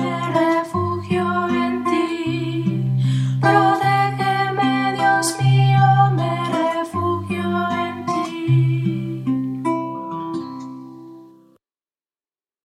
me refugio en ti.